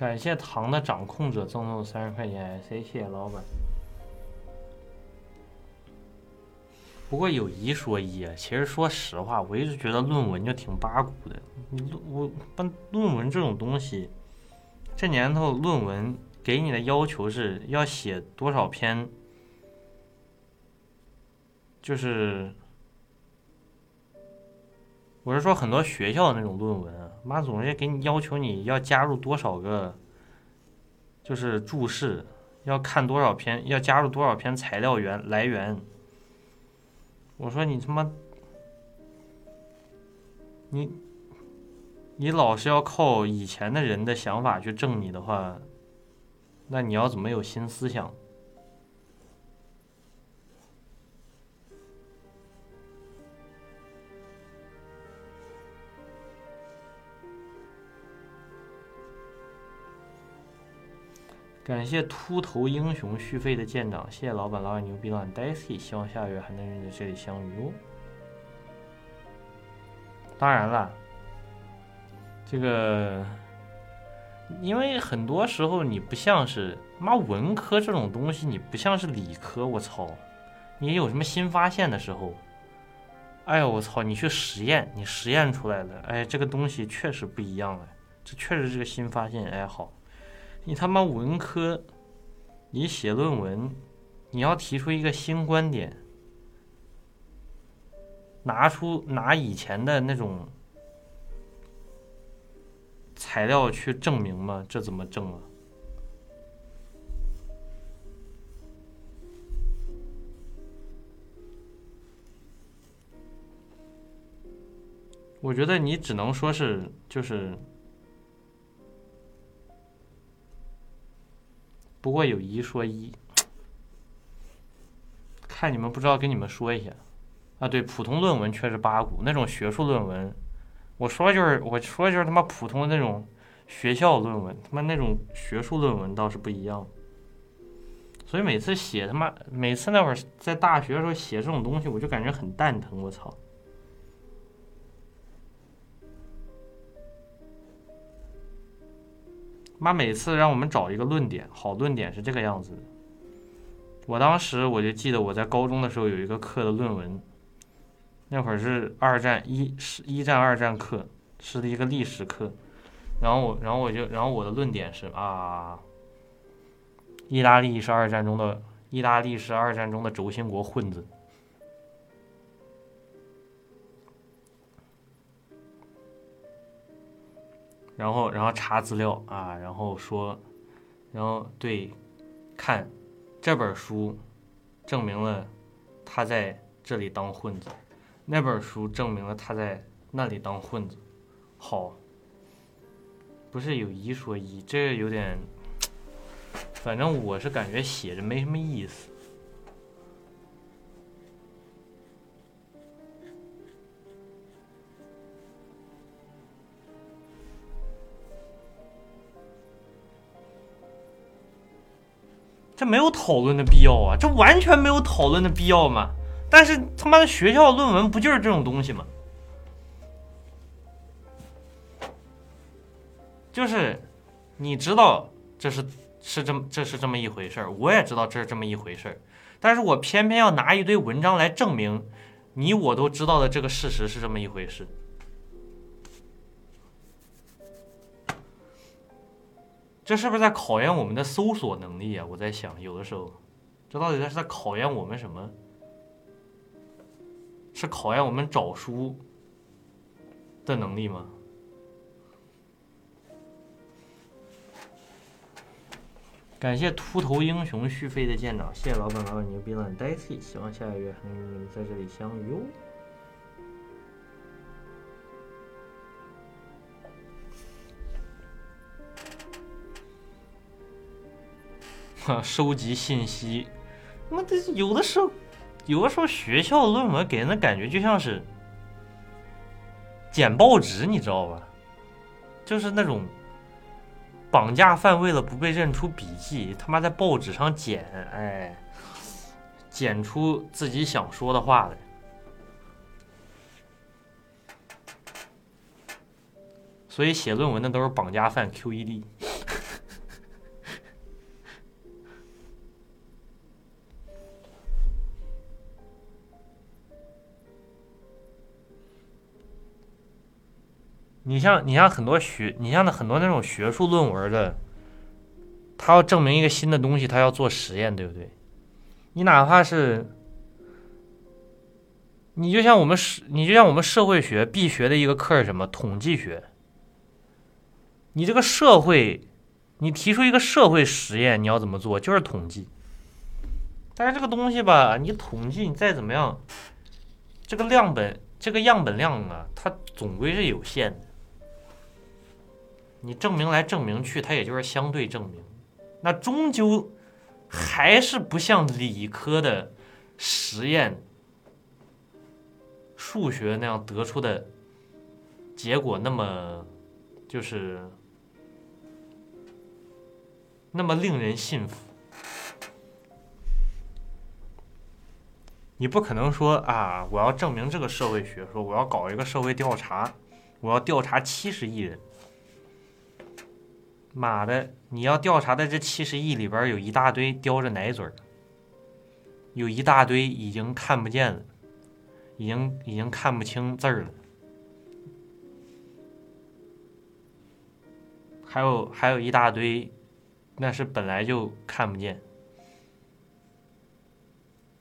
感谢糖的掌控者赠送三十块钱，谢谢老板。不过有一说一啊，其实说实话，我一直觉得论文就挺八股的。论我办论文这种东西，这年头论文给你的要求是要写多少篇，就是我是说很多学校的那种论文，妈总是给你要求你要加入多少个，就是注释，要看多少篇，要加入多少篇材料源来源。我说你他妈，你你老是要靠以前的人的想法去证你的话，那你要怎么有新思想？感谢秃头英雄续费的舰长，谢谢老板，老板牛逼，老板 Daisy，希望下个月还能在这里相遇哦。当然了，这个因为很多时候你不像是妈文科这种东西，你不像是理科，我操，你有什么新发现的时候，哎呦我操，你去实验，你实验出来的，哎，这个东西确实不一样了，这确实是个新发现，哎好。你他妈文科，你写论文，你要提出一个新观点，拿出拿以前的那种材料去证明吗？这怎么证啊？我觉得你只能说是就是。不过有一说一，看你们不知道，跟你们说一下啊。对，普通论文确实八股，那种学术论文，我说就是我说就是他妈普通的那种学校论文，他妈那种学术论文倒是不一样。所以每次写他妈，每次那会儿在大学的时候写这种东西，我就感觉很蛋疼，我操。妈每次让我们找一个论点，好论点是这个样子的。我当时我就记得我在高中的时候有一个课的论文，那会儿是二战一是一战二战课，是一个历史课。然后我然后我就然后我的论点是啊，意大利是二战中的意大利是二战中的轴心国混子。然后，然后查资料啊，然后说，然后对，看这本书，证明了他在这里当混子，那本书证明了他在那里当混子。好，不是有一说一，这有点，反正我是感觉写着没什么意思。这没有讨论的必要啊！这完全没有讨论的必要嘛！但是他妈的学校论文不就是这种东西吗？就是你知道这是是这么这是这么一回事儿，我也知道这是这么一回事儿，但是我偏偏要拿一堆文章来证明你我都知道的这个事实是这么一回事。这是不是在考验我们的搜索能力啊？我在想，有的时候，这到底在是在考验我们什么？是考验我们找书的能力吗？感谢秃头英雄续费的舰长，谢谢老板，老板牛逼了，Daisy，希望下个月还能与你们在这里相遇哟。收集信息，妈的，有的时候，有的时候学校论文给人的感觉就像是剪报纸，你知道吧？就是那种绑架犯为了不被认出笔迹，他妈在报纸上剪，哎，剪出自己想说的话来。所以写论文的都是绑架犯 QED。你像你像很多学，你像那很多那种学术论文的，他要证明一个新的东西，他要做实验，对不对？你哪怕是，你就像我们社，你就像我们社会学必学的一个课是什么？统计学。你这个社会，你提出一个社会实验，你要怎么做？就是统计。但是这个东西吧，你统计你再怎么样，这个样本这个样本量啊，它总归是有限的。你证明来证明去，它也就是相对证明，那终究还是不像理科的实验、数学那样得出的结果那么就是那么令人信服。你不可能说啊，我要证明这个社会学，说我要搞一个社会调查，我要调查七十亿人。妈的！你要调查的这七十亿里边，有一大堆叼着奶嘴儿，有一大堆已经看不见了，已经已经看不清字儿了，还有还有一大堆，那是本来就看不见，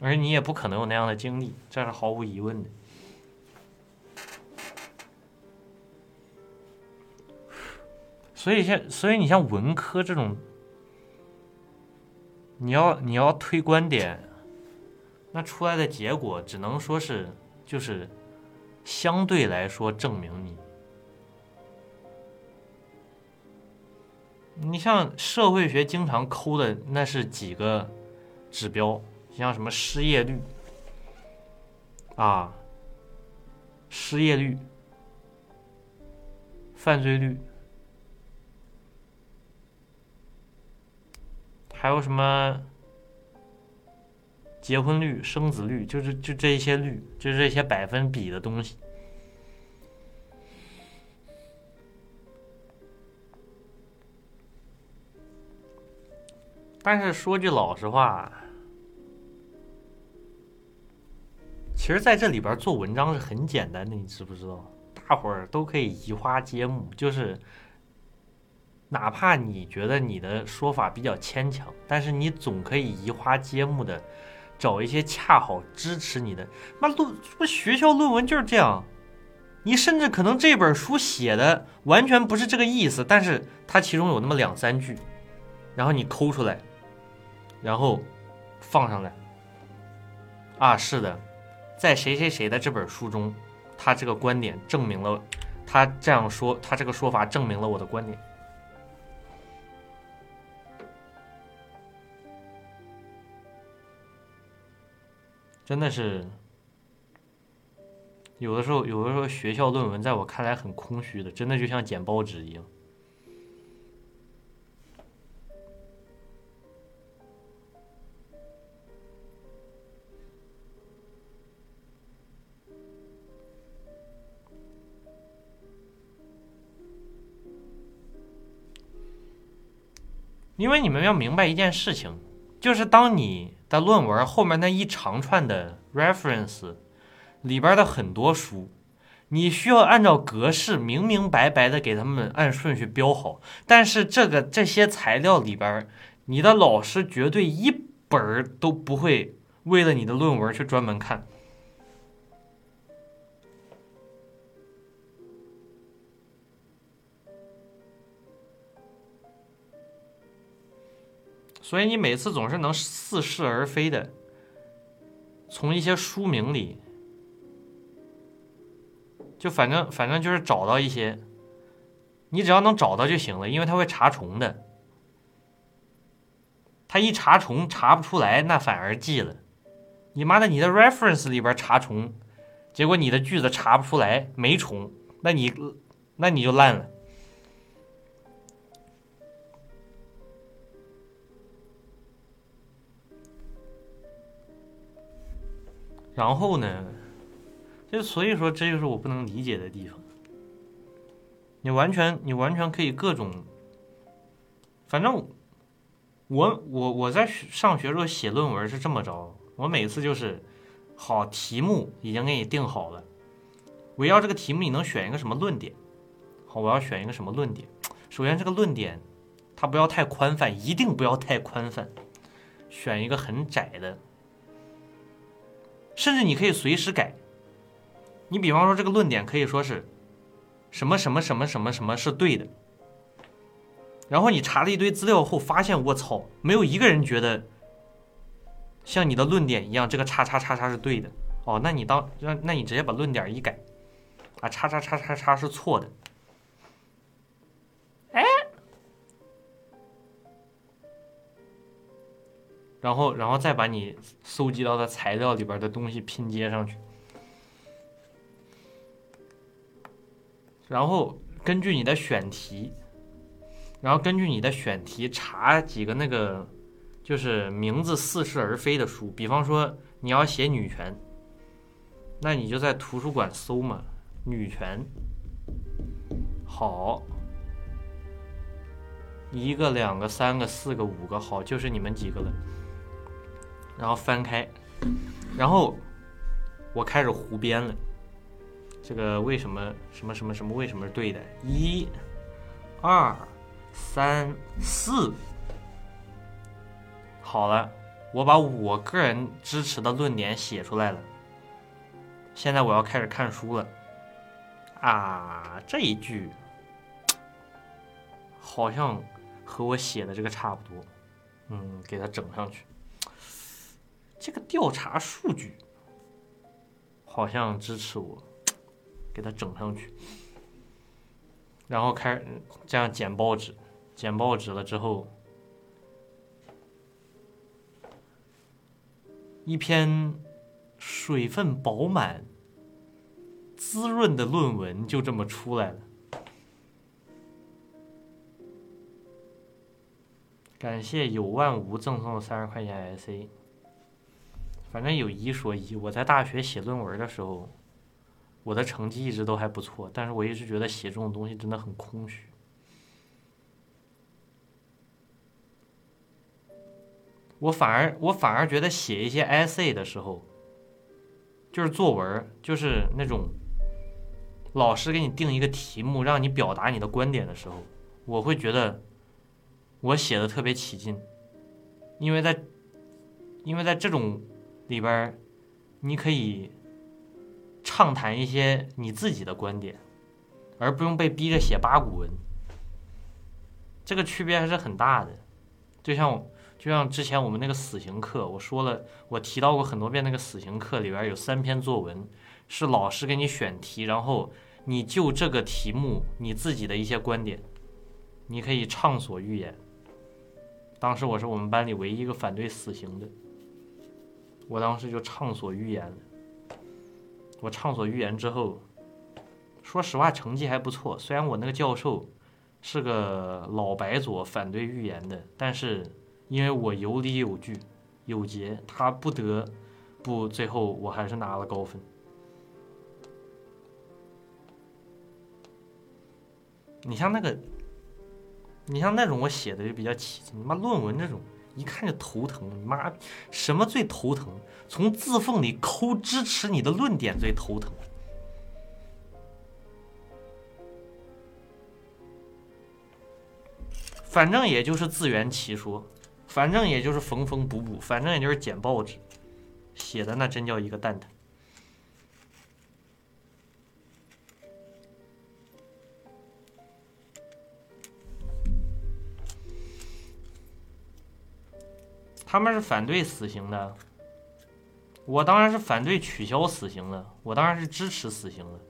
而你也不可能有那样的经历，这是毫无疑问的。所以像，所以你像文科这种，你要你要推观点，那出来的结果只能说是就是相对来说证明你。你像社会学经常抠的那是几个指标，像什么失业率啊，失业率、犯罪率。还有什么结婚率、生子率，就是就这些率，就是这些百分比的东西。但是说句老实话，其实在这里边做文章是很简单的，你知不知道？大伙儿都可以移花接木，就是。哪怕你觉得你的说法比较牵强，但是你总可以移花接木的找一些恰好支持你的。妈论不学校论文就是这样，你甚至可能这本书写的完全不是这个意思，但是它其中有那么两三句，然后你抠出来，然后放上来。啊，是的，在谁谁谁的这本书中，他这个观点证明了，他这样说，他这个说法证明了我的观点。真的是，有的时候，有的时候学校论文在我看来很空虚的，真的就像剪报纸一样。因为你们要明白一件事情，就是当你。的论文后面那一长串的 reference 里边的很多书，你需要按照格式明明白白的给他们按顺序标好。但是这个这些材料里边，你的老师绝对一本都不会为了你的论文去专门看。所以你每次总是能似是而非的从一些书名里，就反正反正就是找到一些，你只要能找到就行了，因为它会查重的。它一查重查不出来，那反而记了。你妈的，你的 reference 里边查重，结果你的句子查不出来，没重，那你那你就烂了。然后呢，就所以说，这就是我不能理解的地方。你完全，你完全可以各种，反正我我我在上学时候写论文是这么着，我每次就是好题目已经给你定好了，围绕这个题目你能选一个什么论点，好，我要选一个什么论点？首先，这个论点它不要太宽泛，一定不要太宽泛，选一个很窄的，甚至你可以随时改。你比方说，这个论点可以说是什么什么什么什么什么是对的，然后你查了一堆资料后发现，我操，没有一个人觉得像你的论点一样，这个叉叉叉叉是对的。哦，那你当那那你直接把论点一改，啊，叉叉叉叉叉是错的。然后，然后再把你搜集到的材料里边的东西拼接上去，然后根据你的选题，然后根据你的选题查几个那个就是名字似是而非的书，比方说你要写女权，那你就在图书馆搜嘛，女权，好，一个、两个、三个、四个、五个，好，就是你们几个了。然后翻开，然后我开始胡编了。这个为什么什么什么什么为什么是对的？一、二、三、四，好了，我把我个人支持的论点写出来了。现在我要开始看书了。啊，这一句好像和我写的这个差不多。嗯，给它整上去。这个调查数据好像支持我，给它整上去，然后开始这样剪报纸，剪报纸了之后，一篇水分饱满、滋润的论文就这么出来了。感谢有万无赠送三十块钱 SA。反正有一说一，我在大学写论文的时候，我的成绩一直都还不错，但是我一直觉得写这种东西真的很空虚。我反而我反而觉得写一些 essay 的时候，就是作文，就是那种老师给你定一个题目，让你表达你的观点的时候，我会觉得我写的特别起劲，因为在因为在这种。里边你可以畅谈一些你自己的观点，而不用被逼着写八股文。这个区别还是很大的。就像就像之前我们那个死刑课，我说了，我提到过很多遍，那个死刑课里边有三篇作文，是老师给你选题，然后你就这个题目你自己的一些观点，你可以畅所欲言。当时我是我们班里唯一一个反对死刑的。我当时就畅所欲言。我畅所欲言之后，说实话成绩还不错。虽然我那个教授是个老白左，反对预言的，但是因为我有理有据有节，他不得不最后我还是拿了高分。你像那个，你像那种我写的就比较起劲，你妈论文这种。一看就头疼，你妈什么最头疼？从字缝里抠支持你的论点最头疼。反正也就是自圆其说，反正也就是缝缝补补，反正也就是捡报纸，写的那真叫一个蛋疼。他们是反对死刑的，我当然是反对取消死刑的，我当然是支持死刑的。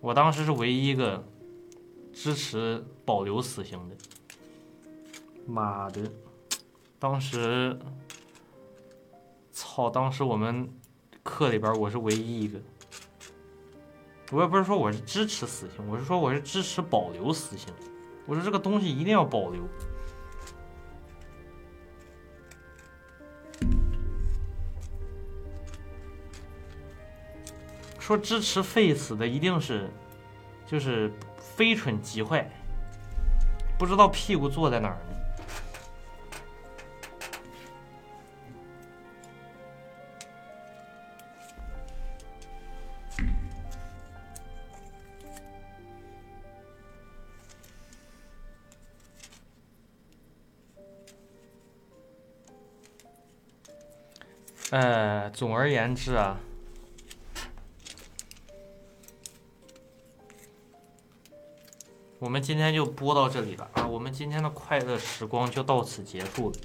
我当时是唯一一个支持保留死刑的。妈的，当时，操！当时我们课里边我是唯一一个。我也不是说我是支持死刑，我是说我是支持保留死刑。我说这个东西一定要保留。说支持 Face 的一定是，就是非蠢即坏，不知道屁股坐在哪儿呢。呃，总而言之啊。我们今天就播到这里了啊，我们今天的快乐时光就到此结束了。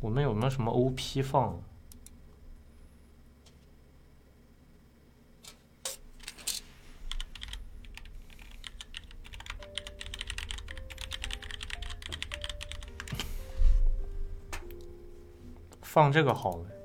我们有没有什么 OP 放？放这个好了。